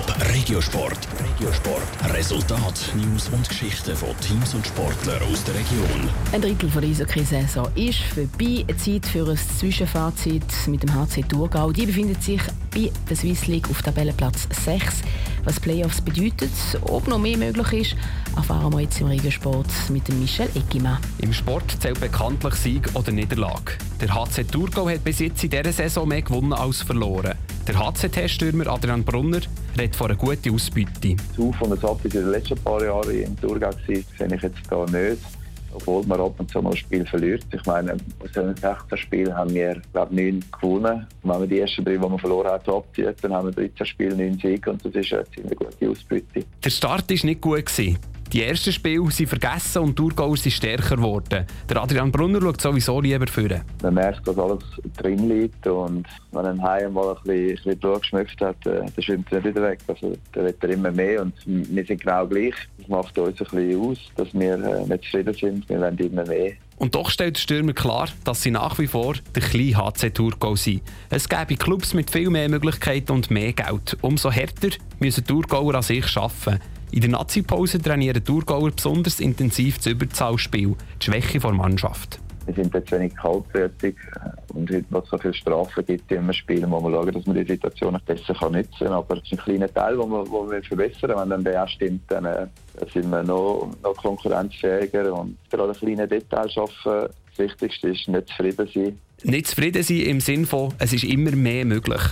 Top Regiosport. Regiosport. Resultat, News und Geschichten von Teams und Sportlern aus der Region. Ein Drittel der Eishockey-Saison ist vorbei. Zeit für ein Zwischenfazit mit dem HC Thurgau. Die befindet sich bei der Swiss League auf Tabellenplatz 6. Was Playoffs bedeutet, ob noch mehr möglich ist, erfahren wir jetzt im Regiosport mit dem Michel Eggimann. Im Sport zählt bekanntlich Sieg oder Niederlage. Der HC Thurgau hat bis jetzt in dieser Saison mehr gewonnen als verloren. Der HCT-Stürmer Adrian Brunner redet von einer guten Ausbeute. Das Auf und das Ab in den letzten paar Jahren im Thurgau war, sehe ich jetzt hier nicht. Obwohl man ab und zu mal ein Spiel verliert. Ich meine, aus den 16 Spielen haben wir, glaube ich, 9 gewonnen. Und wenn wir die ersten drei, die wir verloren haben, abziehen, dann haben wir 13 Spiele, 9 Siege und das ist eine ziemlich gute Ausbeute. Der Start war nicht gut. Gewesen. Die ersten Spiele sind vergessen und die Thurgauer sind stärker geworden. Der Adrian Brunner schaut sowieso lieber führen. Man merkt, dass alles drin liegt und wenn ein Heim mal ein bisschen, ein bisschen Blut geschmückt hat, äh, dann schwimmt er nicht wieder weg. Also, dann wird er immer mehr und wir sind genau gleich. Das macht uns ein bisschen aus, dass wir äh, nicht zufrieden sind. Wir wollen immer mehr. Und doch stellt der Stürmer klar, dass sie nach wie vor der kleine HC Thurgau sind. Es gäbe Clubs mit viel mehr Möglichkeiten und mehr Geld. Umso härter müssen Thurgauer an sich arbeiten. In der Nazi-Pause trainieren Thurgauer besonders intensiv das Überzahlspiel, die Schwäche der Mannschaft. Wir sind jetzt wenig kaltblütig und heute, was es so viele Strafen gibt in einem Spiel, muss man schauen, dass man die Situation besser kann nutzen kann. Aber es ist ein kleiner Teil, den wir, wo wir verbessern. Wenn dann der stimmt, dann äh, sind wir noch, noch konkurrenzfähiger und gerade kleine Details schaffen. Das Wichtigste ist, nicht zufrieden sein. Nicht zufrieden sein im Sinne von, es ist immer mehr möglich.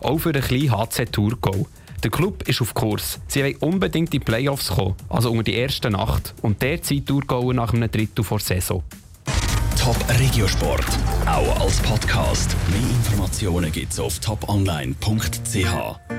Auch für den kleinen HC Thurgau. Der Club ist auf Kurs. Sie wollen unbedingt in die Playoffs kommen, also unter die erste Nacht. Und derzeit Thurgauer nach einem Drittel vor Saison. Top Regiosport, auch als Podcast. Mehr Informationen gibt's auf toponline.ch.